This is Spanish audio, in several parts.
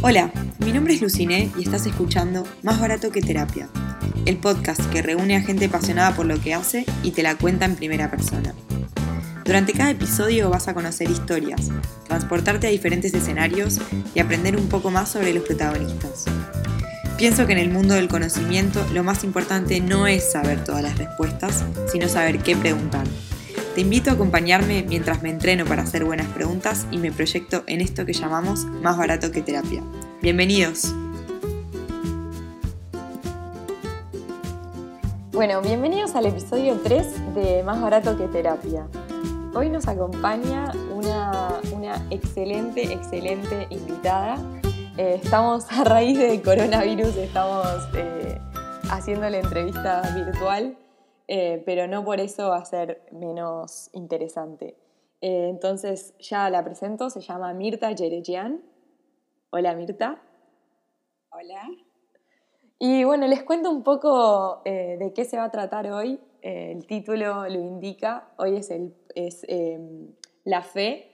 Hola, mi nombre es Lucine y estás escuchando Más Barato que Terapia, el podcast que reúne a gente apasionada por lo que hace y te la cuenta en primera persona. Durante cada episodio vas a conocer historias, transportarte a diferentes escenarios y aprender un poco más sobre los protagonistas. Pienso que en el mundo del conocimiento lo más importante no es saber todas las respuestas, sino saber qué preguntar. Te invito a acompañarme mientras me entreno para hacer buenas preguntas y me proyecto en esto que llamamos más barato que terapia. Bienvenidos. Bueno, bienvenidos al episodio 3 de Más barato que terapia. Hoy nos acompaña una, excelente, excelente invitada. Eh, estamos a raíz del coronavirus, estamos eh, haciendo la entrevista virtual eh, pero no por eso va a ser menos interesante. Eh, entonces ya la presento, se llama Mirta Yerejian. Hola Mirta. Hola. Y bueno, les cuento un poco eh, de qué se va a tratar hoy. el título lo indica, hoy es, el, es em, La fe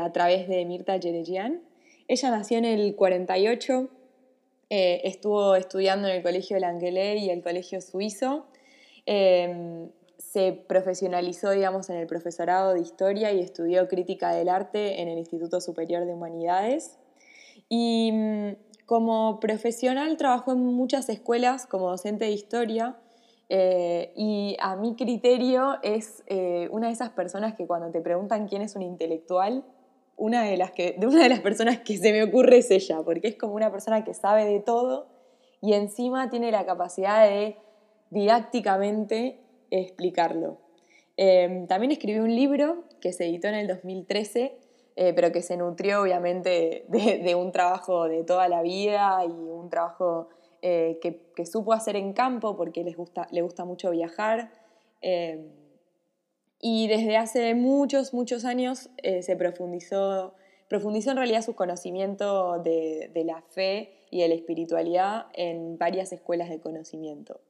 a través de Mirta Yerejian. Ella nació en el 48, estuvo estudiando en el Colegio Langele y el Colegio Suizo Em, se profesionalizó, digamos, en el profesorado de historia y estudió crítica del arte en el Instituto Superior de Humanidades. Y mm, como profesional trabajó en muchas escuelas como docente de historia eh, y a mi criterio es eh, una de esas personas que cuando te preguntan quién es un intelectual, una de, las que, de una de las personas que se me ocurre es ella, porque es como una persona que sabe de todo y encima tiene la capacidad de didácticamente explicarlo. Em, también escribí un libro que se editó en el 2013, eh, pero que se nutrió obviamente de, un trabajo de toda la vida y un trabajo eh, que, supo hacer en campo porque les gusta, le gusta mucho viajar. Em, y desde hace muchos, muchos años eh, se profundizó, profundizó en realidad su conocimiento de, de la fe y de la espiritualidad en varias escuelas de conocimiento.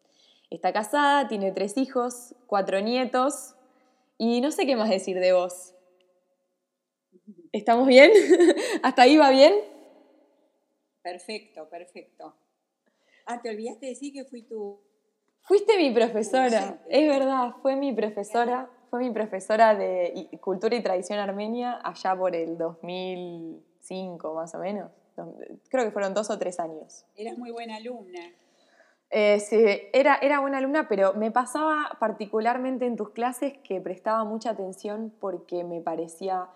Está casada, tiene tres hijos, cuatro nietos y no sé qué más decir de vos. ¿Estamos bien? ¿Hasta ahí va bien? Perfecto, perfecto. Ah, te olvidaste de decir que fui tú. Fuiste mi profesora, es verdad, fue mi profesora, fue mi profesora de Cultura y Tradición Armenia allá por el 2005 más o menos. Creo que fueron dos o tres años. Eras muy buena alumna. Eh, sí, era, era buena alumna, pero me pasaba particularmente en tus clases que prestaba mucha atención porque me parecía,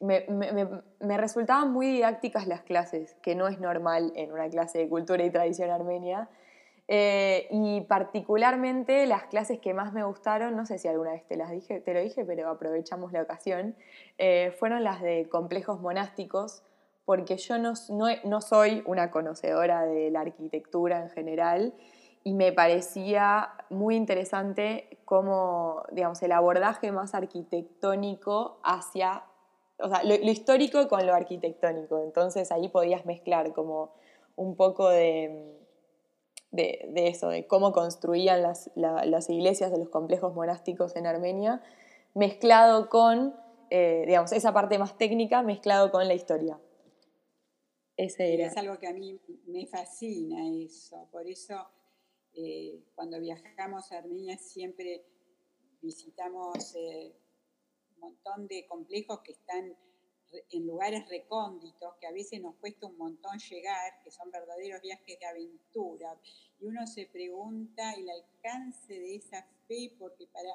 me, resultaban muy didácticas las clases, que no es normal en una clase de cultura y tradición armenia. Eh, y particularmente las clases que más me gustaron, no sé si alguna vez te las dije, te lo dije, pero aprovechamos la ocasión, eh, fueron las de complejos monásticos, porque yo no, soy una conocedora de la arquitectura en general y me parecía muy interesante cómo, digamos, el abordaje más arquitectónico hacia, o sea, lo, histórico con lo arquitectónico. Entonces ahí podías mezclar como un poco de, de, eso, de cómo construían las, las, iglesias de los complejos monásticos en Armenia, mezclado con, eh, digamos, esa parte más técnica, mezclado con la historia. Es algo que a mí me fascina eso. Por eso eh, cuando viajamos a Armenia siempre visitamos eh, un montón de complejos que están en lugares recónditos, que a veces nos cuesta un montón llegar, que son verdaderos viajes de aventura. Y uno se pregunta el alcance de esa fe, porque para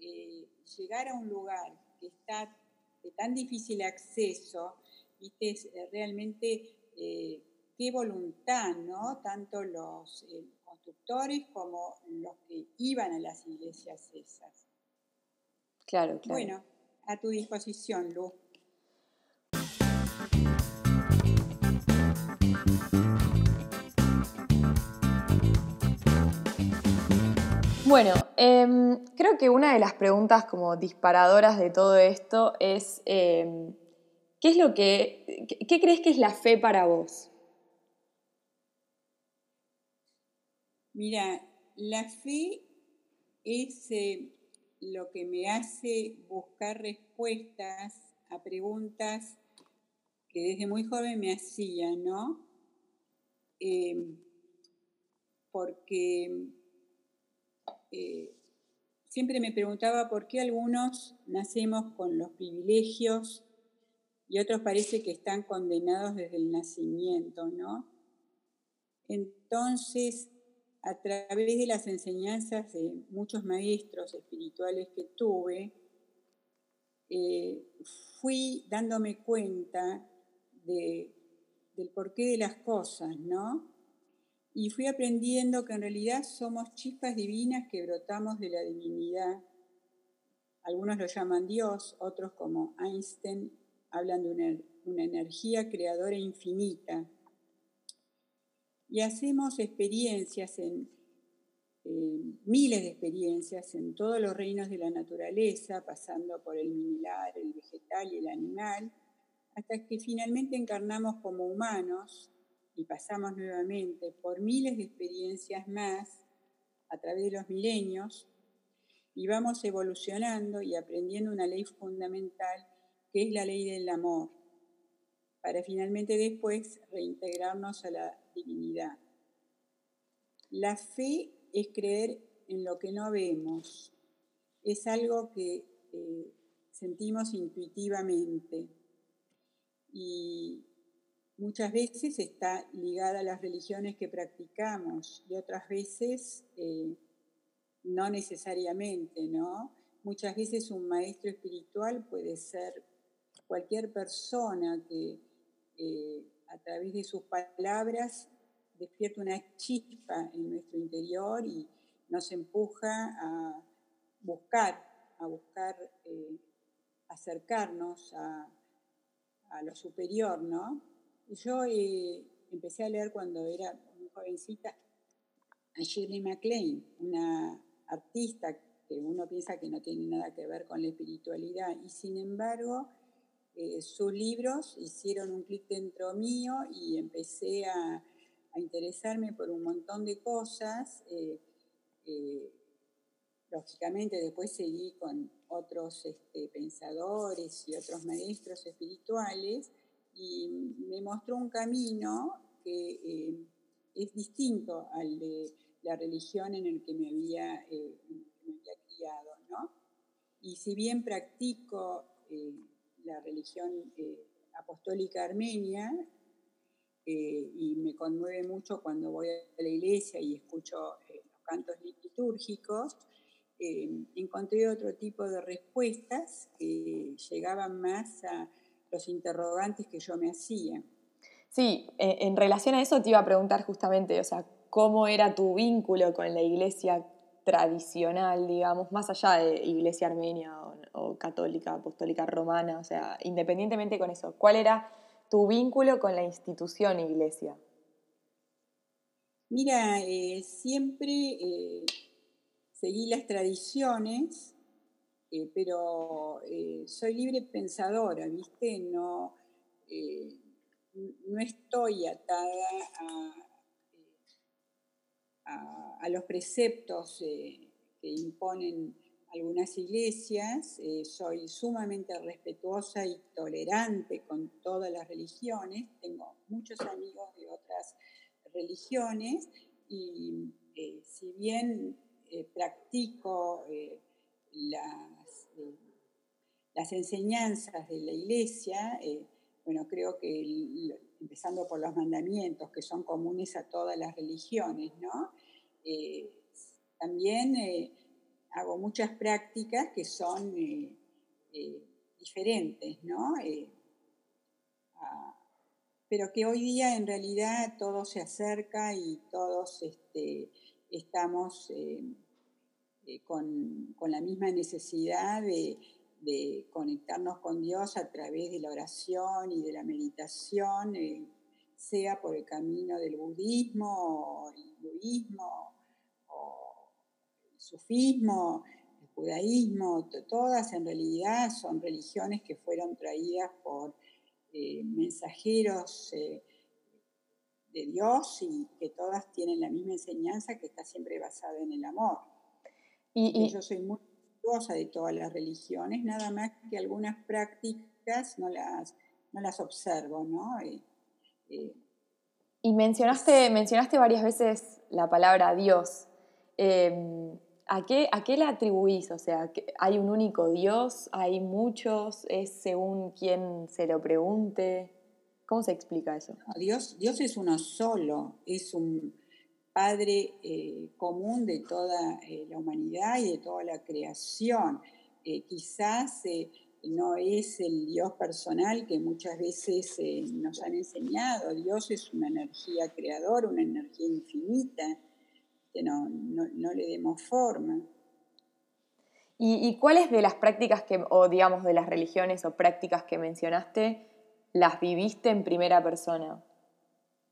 eh, llegar a un lugar que está de tan difícil acceso, viste, eh, realmente eh, qué voluntad, ¿no? Tanto los eh, constructores como los que iban a las iglesias esas. Claro, claro. Bueno, a tu disposición, Lu. Bueno, em, creo que una de las preguntas como disparadoras de todo esto es em, ¿Qué es lo que, qué crees que es la fe para vos? Mira, la fe es eh, lo que me hace buscar respuestas a preguntas que desde muy joven me hacía, ¿no? Em, porque eh, siempre me preguntaba por qué algunos nacemos con los privilegios y otros parece que están condenados desde el nacimiento, ¿no? Entonces, a través de las enseñanzas de muchos maestros espirituales que tuve, eh, fui dándome cuenta de, del porqué de las cosas, ¿no? Y fui aprendiendo que en realidad somos chispas divinas que brotamos de la divinidad. Algunos lo llaman Dios, otros como Einstein hablan de una, una energía creadora infinita. Y hacemos experiencias en, miles de experiencias en todos los reinos de la naturaleza, pasando por el mineral, el vegetal y el animal, hasta que finalmente encarnamos como humanos y pasamos nuevamente por miles de experiencias más a través de los milenios y vamos evolucionando y aprendiendo una ley fundamental que es la ley del amor, para finalmente después reintegrarnos a la divinidad. La fe es creer en lo que no vemos, es algo que eh, sentimos intuitivamente y muchas veces está ligada a las religiones que practicamos y otras veces eh, no necesariamente, ¿no? Muchas veces un maestro espiritual puede ser cualquier persona que eh, a través de sus palabras despierta una chispa en nuestro interior y nos empuja a buscar, a buscar eh, acercarnos a, lo superior, ¿no? Yo eh, empecé a leer cuando era muy jovencita a Shirley MacLaine, una artista que uno piensa que no tiene nada que ver con la espiritualidad, y sin embargo eh, sus libros hicieron un clic dentro mío y empecé a, interesarme por un montón de cosas. Eh, eh, lógicamente después seguí con otros este, pensadores y otros maestros espirituales y me mostró un camino que es distinto al de la religión en el que me había, criado. Y si bien practico la religión eh, apostólica armenia eh, y me conmueve mucho cuando voy a la iglesia y escucho eh, los cantos litúrgicos, encontré otro tipo de respuestas que llegaban más a los interrogantes que yo me hacía. Sí, en relación a eso te iba a preguntar justamente, o sea, ¿cómo era tu vínculo con la iglesia tradicional, digamos, más allá de iglesia armenia o, católica, apostólica romana, o sea, independientemente con eso, ¿cuál era tu vínculo con la institución iglesia? Mira, eh, siempre eh, seguí las tradiciones, eh, pero soy libre pensadora, ¿viste? No, no estoy atada a los preceptos que imponen algunas iglesias, eh, soy sumamente respetuosa y tolerante con todas las religiones, tengo muchos amigos de otras religiones y eh, si bien practico las, enseñanzas de la iglesia, bueno, creo que empezando por los mandamientos que son comunes a todas las religiones, ¿no? Eh, también eh, hago muchas prácticas que son eh, diferentes, ¿no? pero que hoy día en realidad todo se acerca y todos este, estamos con, con, la misma necesidad de, de conectarnos con Dios a través de la oración y de la meditación, eh, sea por el camino del budismo, hinduismo, sufismo, el judaísmo, todas en realidad son religiones que fueron traídas por eh, mensajeros eh, de Dios y que todas tienen la misma enseñanza que está siempre basada en el amor. Y, yo soy muy de todas las religiones, nada más que algunas prácticas no las, no las observo, ¿no? y mencionaste, mencionaste varias veces la palabra Dios. Em, ¿A qué, ¿A qué le atribuís? O sea, ¿hay un único Dios? ¿Hay muchos? ¿Es según quien se lo pregunte? ¿Cómo se explica eso? Dios, Dios es uno solo, es un Padre eh, común de toda eh, la humanidad y de toda la creación. Eh, quizás no es el Dios personal que muchas veces nos han enseñado. Dios es una energía creadora, una energía infinita no, no, le demos forma. ¿Y, cuáles de las prácticas que, o digamos de las religiones o prácticas que mencionaste, las viviste en primera persona?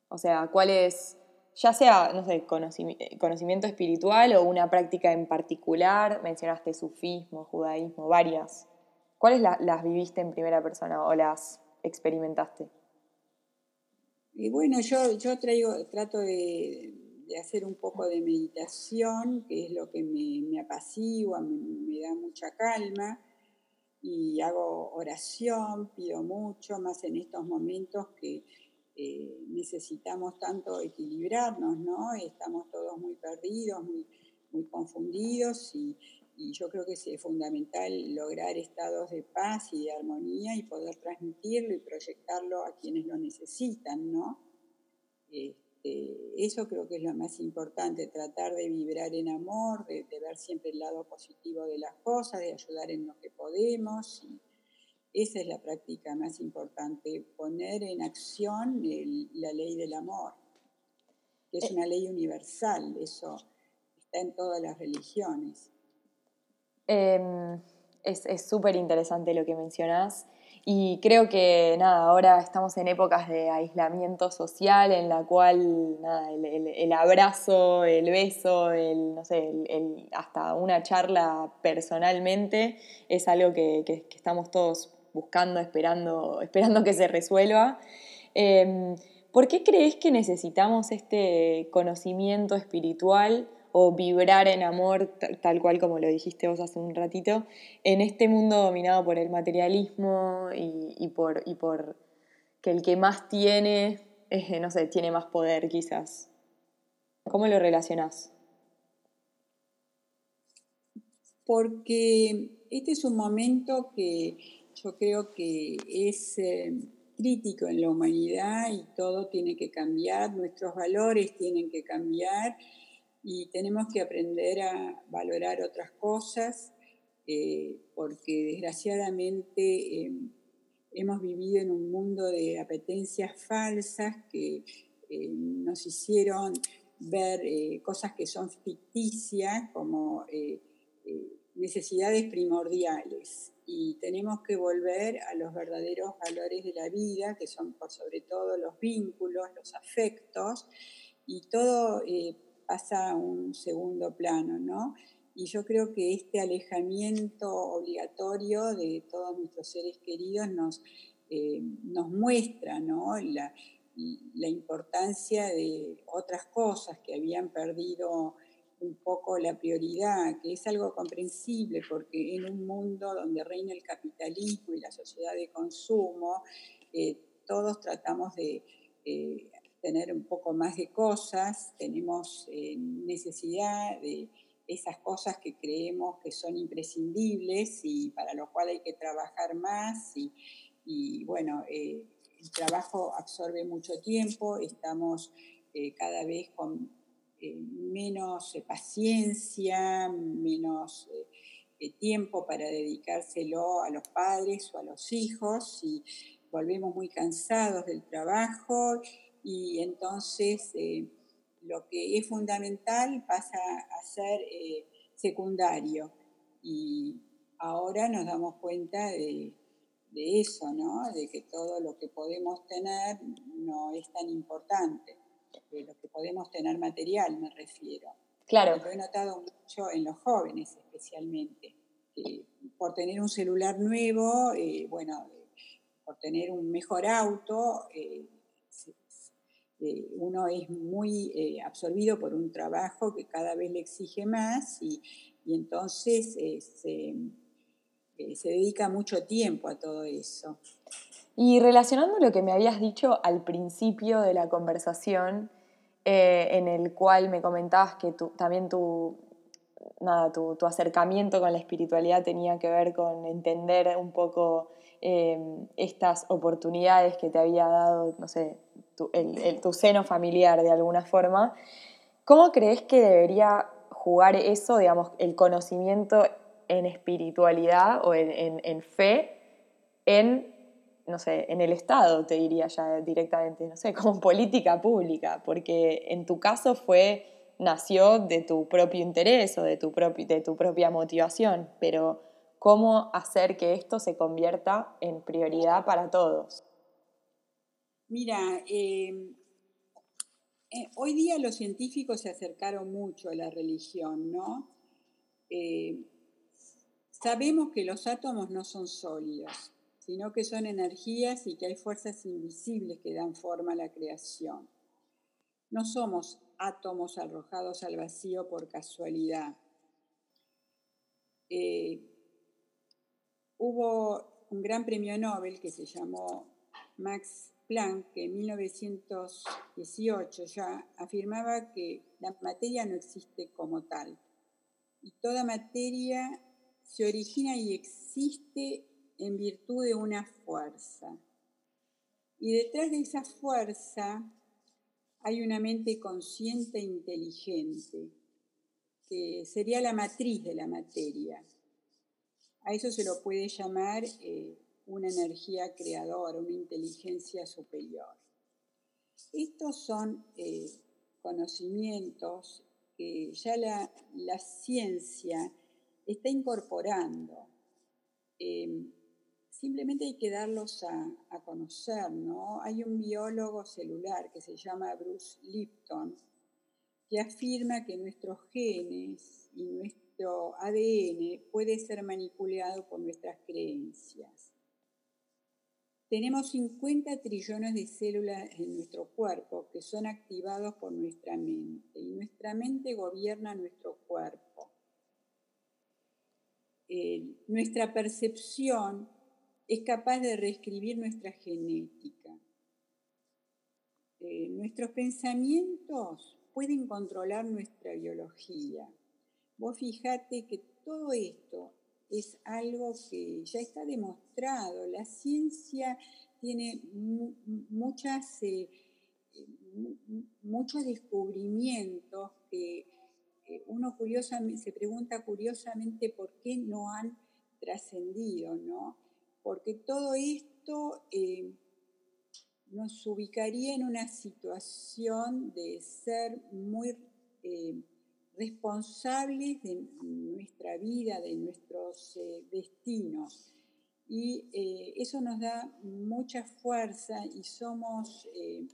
O sea, ¿cuáles, ya sea, no sé, conocimiento espiritual o una práctica en particular, mencionaste sufismo, judaísmo, varias. ¿Cuáles las viviste en primera persona o las experimentaste? Y bueno, yo, yo traigo, trato de, de hacer un poco de meditación, que es lo que me, apacigua, me, da mucha calma, y hago oración, pido mucho, más en estos momentos que eh, necesitamos tanto equilibrarnos, ¿no? Estamos todos muy perdidos, muy, muy confundidos y, y yo creo que es fundamental lograr estados de paz y de armonía y poder transmitirlo y proyectarlo a quienes lo necesitan, ¿no? Este, eh, eso creo que es lo más importante, tratar de vibrar en amor, de, ver siempre el lado positivo de las cosas, de ayudar en lo que podemos. esa es la práctica más importante, poner en acción la ley del amor, que es eh. una ley universal, eso está en todas las religiones. Em, es súper interesante lo que mencionás. Y creo que nada, ahora estamos en épocas de aislamiento social en la cual nada, el, abrazo, el beso, el, no sé, el, hasta una charla personalmente es algo que, estamos todos buscando, esperando, esperando que se resuelva. Em, ¿Por qué crees que necesitamos este conocimiento espiritual o vibrar en amor, tal cual como lo dijiste vos hace un ratito, en este mundo dominado por el materialismo y, por, y por que el que más tiene, no sé, tiene más poder quizás. ¿Cómo lo relacionás? Porque este es un momento que yo creo que es eh, crítico en la humanidad y todo tiene que cambiar, nuestros valores tienen que cambiar y tenemos que aprender a valorar otras cosas eh, porque desgraciadamente em, hemos vivido en un mundo de apetencias falsas que eh, nos hicieron ver eh, cosas que son ficticias como necesidades primordiales. Y tenemos que volver a los verdaderos valores de la vida, que son por sobre todo los vínculos, los afectos, y todo pasa a un segundo plano, ¿no? Y yo creo que este alejamiento obligatorio de todos nuestros seres queridos nos, eh, nos muestra ¿no? la, la, importancia de otras cosas que habían perdido un poco la prioridad, que es algo comprensible porque en un mundo donde reina el capitalismo y la sociedad de consumo, eh, todos tratamos de eh, tener un poco más de cosas, tenemos eh, necesidad de esas cosas que creemos que son imprescindibles y para lo cual hay que trabajar más y, bueno, eh, el trabajo absorbe mucho tiempo, estamos eh, cada vez con menos paciencia, menos tiempo para dedicárselo a los padres o a los hijos y volvemos muy cansados del trabajo y entonces eh, lo que es fundamental pasa a ser eh, secundario. Y ahora nos damos cuenta de, eso, ¿no? De que todo lo que podemos tener no es tan importante, de lo que podemos tener material me refiero. Claro. Lo he notado mucho en los jóvenes especialmente. por tener un celular nuevo, eh, bueno, por tener un mejor auto, eh, uno es muy eh, absorbido por un trabajo que cada vez le exige más y, entonces eh, se, dedica mucho tiempo a todo eso. Y relacionando lo que me habías dicho al principio de la conversación, eh, en el cual me comentabas que también tu, nada, tu, acercamiento con la espiritualidad tenía que ver con entender un poco eh, estas oportunidades que te había dado, no sé, tu, tu seno familiar de alguna forma. ¿Cómo crees que debería jugar eso, digamos, el conocimiento en espiritualidad o en, fe en, no sé, en el Estado, te diría ya directamente, no sé, como política pública, porque en tu caso fue, nació de tu propio interés o de tu, de tu propia motivación, pero ¿cómo hacer que esto se convierta en prioridad para todos? Mira, em, eh, hoy día los científicos se acercaron mucho a la religión, ¿no? Eh, sabemos que los átomos no son sólidos, sino que son energías y que hay fuerzas invisibles que dan forma a la creación. No somos átomos arrojados al vacío por casualidad. Eh, hubo un gran premio Nobel que se llamó Max Planck, que en 1918 ya afirmaba que la materia no existe como tal. Y toda materia se origina y existe en virtud de una fuerza. Y detrás de esa fuerza hay una mente consciente e inteligente, que sería la matriz de la materia. A eso se lo puede llamar eh, una energía creadora, una inteligencia superior. Estos son eh, conocimientos que ya la, ciencia está incorporando. Em, simplemente hay que darlos a, a, conocer, ¿no? Hay un biólogo celular que se llama Bruce Lipton que afirma que nuestros genes y nuestro ADN puede ser manipulado por nuestras creencias. Tenemos 50 trillones de células en nuestro cuerpo que son activados por nuestra mente y nuestra mente gobierna nuestro cuerpo. Eh, nuestra percepción es capaz de reescribir nuestra genética. Eh, nuestros pensamientos pueden controlar nuestra biología. Vos fijate que todo esto es algo que ya está demostrado. La ciencia tiene muchas, eh, muchos descubrimientos que eh, uno curiosamente, se pregunta curiosamente por qué no han trascendido, ¿no? Porque todo esto eh, nos ubicaría en una situación de ser muy responsables de nuestra vida, de nuestros eh, destinos. Y eh, eso nos da mucha fuerza y somos eh,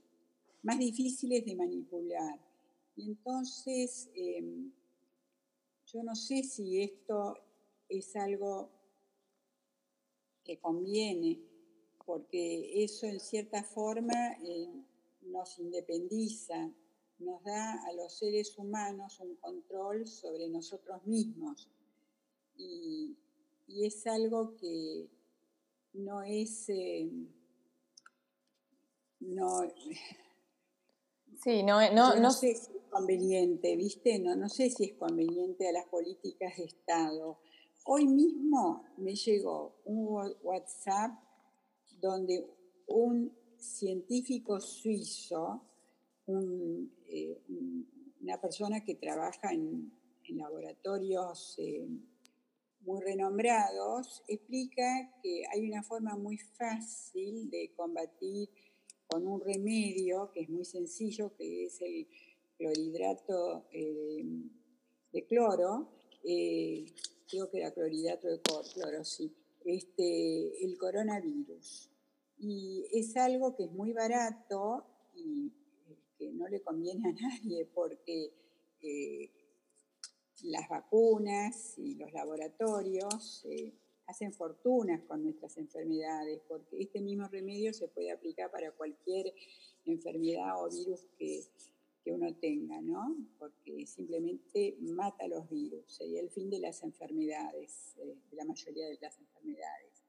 más difíciles de manipular. Y entonces, em, yo no sé si esto es algo que conviene, porque eso en cierta forma nos independiza, nos da a los seres humanos un control sobre nosotros mismos. Y, es algo que no es... Eh, no, sí, no, no, no, sé si es conveniente, ¿viste? No, no sé si es conveniente a las políticas de Estado. Hoy mismo me llegó un WhatsApp donde un científico suizo eh, una persona que trabaja en, laboratorios eh, muy renombrados, explica que hay una forma muy fácil de combatir con un remedio que es muy sencillo, que es el clorhidrato eh, de cloro, creo que era clorhidrato de cloro, sí, este, el coronavirus. Y es algo que es muy barato y que no le conviene a nadie porque eh, las vacunas y los laboratorios eh, hacen fortunas con nuestras enfermedades, porque este mismo remedio se puede aplicar para cualquier enfermedad o virus que, uno tenga, ¿no? Porque simplemente mata los virus, sería el fin de las enfermedades, eh, de la mayoría de las enfermedades.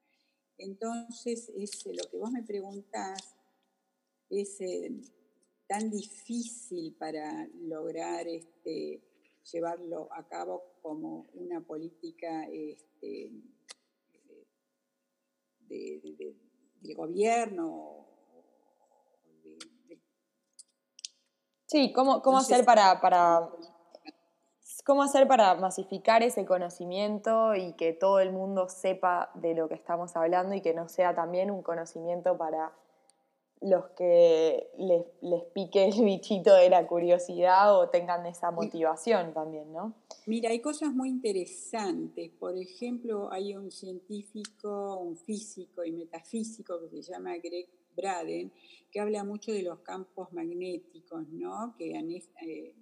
entonces es, lo que vos me preguntás es tan difícil para lograr este, llevarlo a cabo como una política este, de, gobierno. sí, ¿cómo, cómo hacer para, para, cómo hacer para masificar ese conocimiento y que todo el mundo sepa de lo que estamos hablando y que no sea también un conocimiento para los que les, les, pique el bichito de la curiosidad o tengan esa motivación también, ¿no? Mira, hay cosas muy interesantes. Por ejemplo, hay un científico, un físico y metafísico que se llama Greg Braden, que habla mucho de los campos magnéticos, ¿no? Que eh,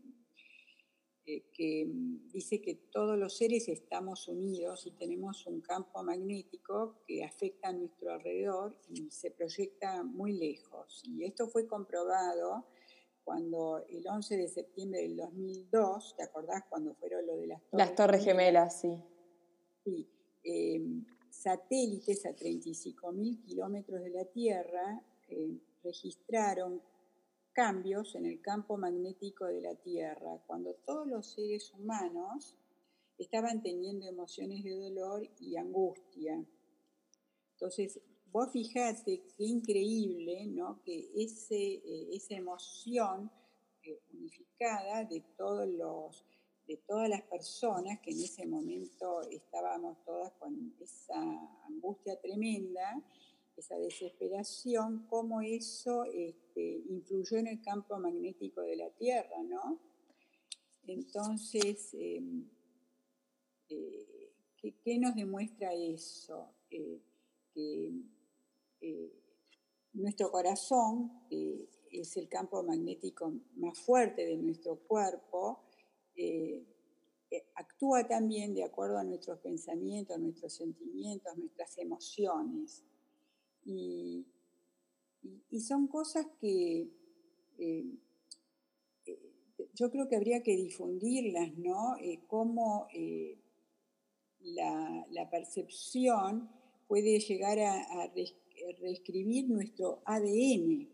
eh, que mm, dice que todos los seres estamos unidos y tenemos un campo magnético que afecta a nuestro alrededor y se proyecta muy lejos. Y esto fue comprobado cuando el 11 de septiembre del 2002, ¿te acordás cuando fueron lo de las Torres, las torres Gemelas? sí. Sí. Em, satélites a 35.000 kilómetros de la Tierra eh, registraron cambios en el campo magnético de la Tierra, cuando todos los seres humanos estaban teniendo emociones de dolor y angustia. Entonces, vos fijate qué increíble, ¿no? Que ese, eh, esa emoción eh, unificada de todos los de todas las personas que en ese momento estábamos todas con esa angustia tremenda, esa desesperación, cómo eso este, influyó en el campo magnético de la Tierra, ¿no? Entonces, em, eh, ¿qué, nos demuestra eso? Eh, que eh, nuestro corazón es el campo magnético más fuerte de nuestro cuerpo, actúa también de acuerdo a nuestros pensamientos, nuestros sentimientos, nuestras emociones. Y, son cosas que eh, eh, yo creo que habría que difundirlas, ¿no? Eh, cómo la, percepción puede llegar a, reescribir nuestro ADN.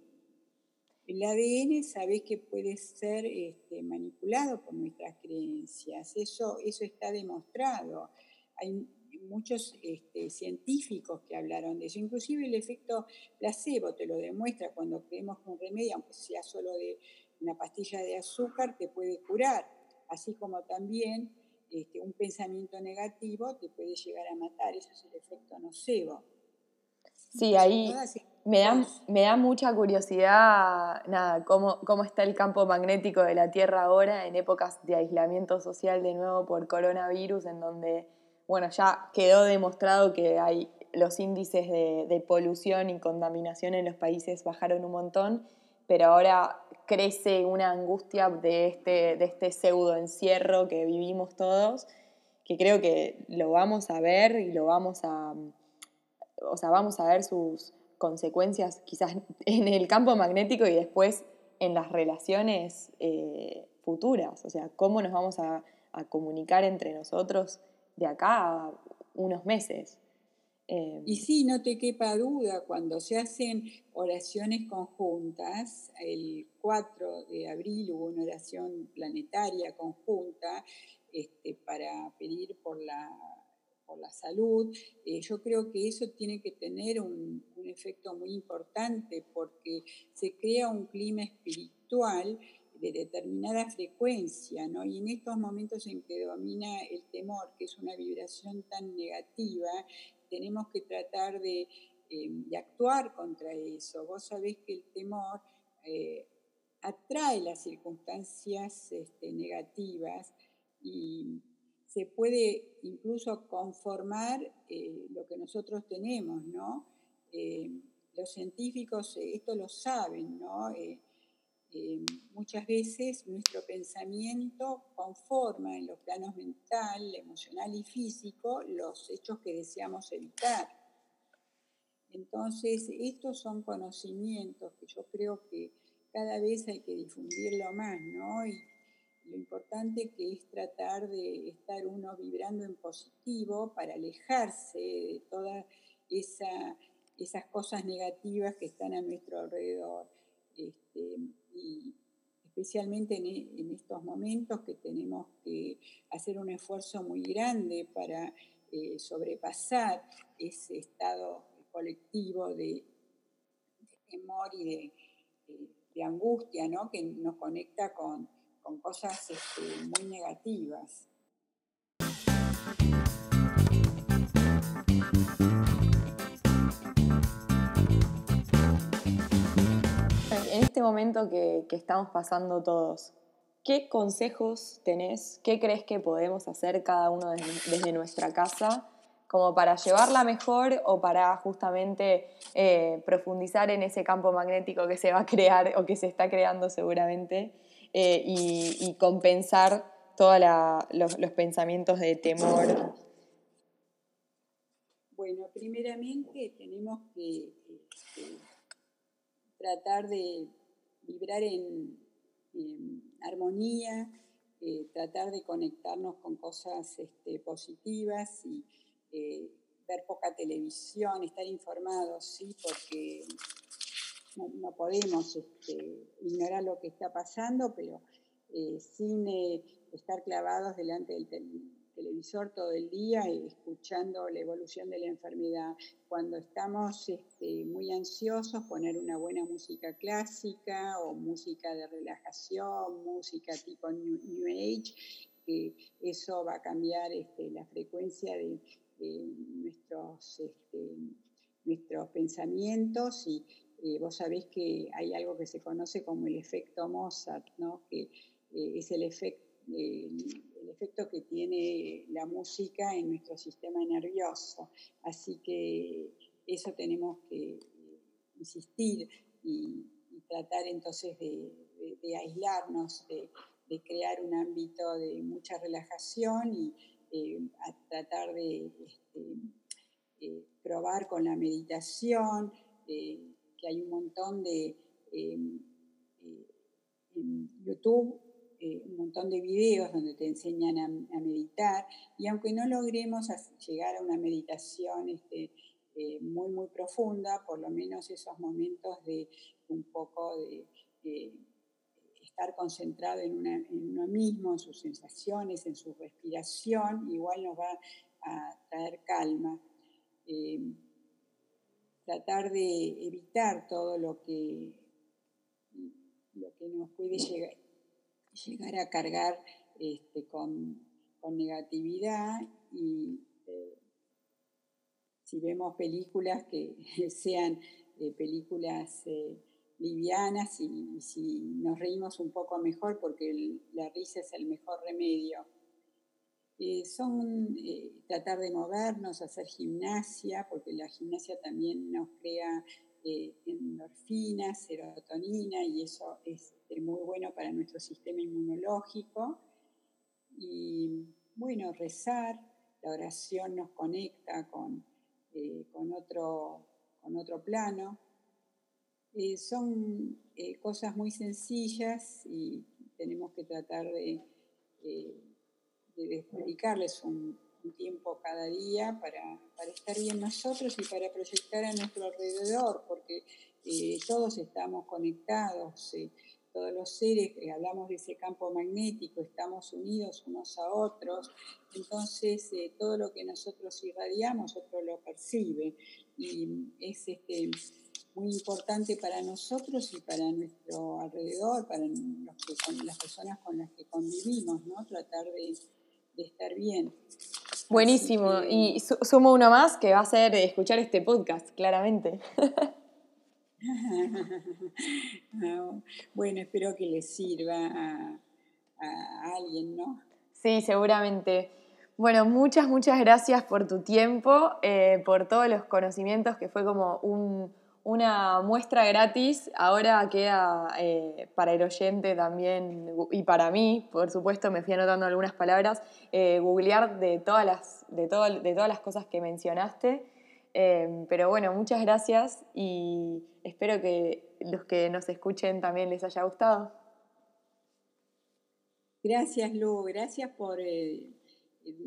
El ADN, sabés que puede ser este, manipulado por nuestras creencias, eso, eso está demostrado. Muchos este, científicos que hablaron de eso, inclusive el efecto placebo te lo demuestra cuando creemos que un remedio, aunque sea solo de una pastilla de azúcar, te puede curar, así como también este, un pensamiento negativo te puede llegar a matar, eso es el efecto nocebo. Sí, ahí me da, me da mucha curiosidad, nada, cómo, cómo está el campo magnético de la Tierra ahora en épocas de aislamiento social de nuevo por coronavirus, en donde bueno, ya quedó demostrado que hay los índices de, polución y contaminación en los países bajaron un montón, pero ahora crece una angustia de este, de este pseudo encierro que vivimos todos, que creo que lo vamos a ver y lo vamos a, o sea, vamos a ver sus consecuencias quizás en el campo magnético y después en las relaciones eh, futuras, o sea, cómo nos vamos a, a comunicar entre nosotros de acá a unos meses. Eh, y sí, no te quepa duda, cuando se hacen oraciones conjuntas, el 4 de abril hubo una oración planetaria conjunta este, para pedir por la, por la salud, eh, yo creo que eso tiene que tener un, un efecto muy importante porque se crea un clima espiritual de determinada frecuencia, ¿no? Y en estos momentos en que domina el temor, que es una vibración tan negativa, tenemos que tratar de, em, actuar contra eso. Vos sabés que el temor eh, atrae las circunstancias este, negativas y se puede incluso conformar eh, lo que nosotros tenemos, ¿no? Eh, los científicos esto lo saben, ¿no? Eh, muchas veces nuestro pensamiento conforma en los planos mental, emocional y físico los hechos que deseamos evitar. Entonces, estos son conocimientos que yo creo que cada vez hay que difundirlo más, ¿no? Y lo importante que es tratar de estar uno vibrando en positivo para alejarse de toda esas cosas negativas que están a nuestro alrededor. Este, y especialmente en, estos momentos que tenemos que hacer un esfuerzo muy grande para eh, sobrepasar ese estado colectivo de, temor y de, angustia, ¿no? que nos conecta con, cosas este, muy negativas. Este momento que, estamos pasando todos, ¿qué consejos tenés? ¿Qué crees que podemos hacer cada uno desde, nuestra casa como para llevarla mejor o para justamente eh, profundizar en ese campo magnético que se va a crear o que se está creando seguramente eh, y, compensar todos los, pensamientos de temor? Bueno, primeramente tenemos que tratar de vibrar en, armonía, eh, tratar de conectarnos con cosas este, positivas y eh, ver poca televisión, estar informados, sí, porque no, podemos este, ignorar lo que está pasando, pero eh, sin estar clavados delante del, televisor todo el día escuchando la evolución de la enfermedad. Cuando estamos este, muy ansiosos, poner una buena música clásica o música de relajación, música tipo New, Age, eso va a cambiar este, la frecuencia de, nuestros, este, nuestros pensamientos y eh, vos sabés que hay algo que se conoce como el efecto Mozart, ¿no? que eh, es el efecto el efecto que tiene la música en nuestro sistema nervioso. Así que eso tenemos que eh, insistir y, tratar entonces de, aislarnos, de, crear un ámbito de mucha relajación y eh, tratar de este, eh, probar con la meditación, que hay un montón de... en YouTube eh, un montón de videos donde te enseñan a, meditar y aunque no logremos llegar a una meditación este, eh, muy, muy profunda, por lo menos esos momentos de un poco de, estar concentrado en, uno mismo, en sus sensaciones, en su respiración, igual nos va a traer calma. Eh, tratar de evitar todo lo que, lo que nos puede llegar, llegar a cargar este, con, negatividad y eh, si vemos películas que sean eh, películas eh, livianas y, si nos reímos un poco mejor porque la risa es el mejor remedio. son tratar de movernos, hacer gimnasia, porque la gimnasia también nos crea endorfinas, serotonina y eso es es muy bueno para nuestro sistema inmunológico. Y bueno, rezar, la oración nos conecta con, eh, con, otro, con otro plano. Eh, son eh, cosas muy sencillas y tenemos que tratar de, dedicarles un, tiempo cada día para, estar bien nosotros y para proyectar a nuestro alrededor, porque todos estamos conectados todos los seres, hablamos de ese campo magnético, estamos unidos unos a otros, entonces eh, todo lo que nosotros irradiamos, otro lo percibe y es este, muy importante para nosotros y para nuestro alrededor, para las personas con las que convivimos, ¿no? tratar de, estar bien. Buenísimo, y sumo uno más que va a ser escuchar este podcast, claramente. bueno, espero que les sirva a, alguien, ¿no? Sí, seguramente. Bueno, muchas, muchas gracias por tu tiempo, eh, por todos los conocimientos, que fue como una muestra gratis. Ahora queda eh, para el oyente también y para mí, por supuesto, me fui anotando algunas palabras, eh, googlear de todas, las, de, de todas las cosas que mencionaste. Em, pero bueno, muchas gracias y espero que los que nos escuchen también les haya gustado. Gracias, Lu, gracias por eh,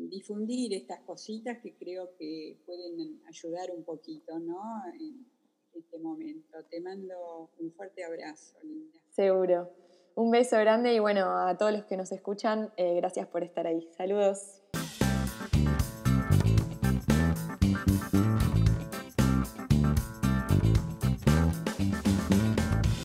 difundir estas cositas que creo que pueden ayudar un poquito, ¿no? En este momento. Te mando un fuerte abrazo, Linda. Seguro. Un beso grande y bueno, a todos los que nos escuchan, eh, gracias por estar ahí. Saludos.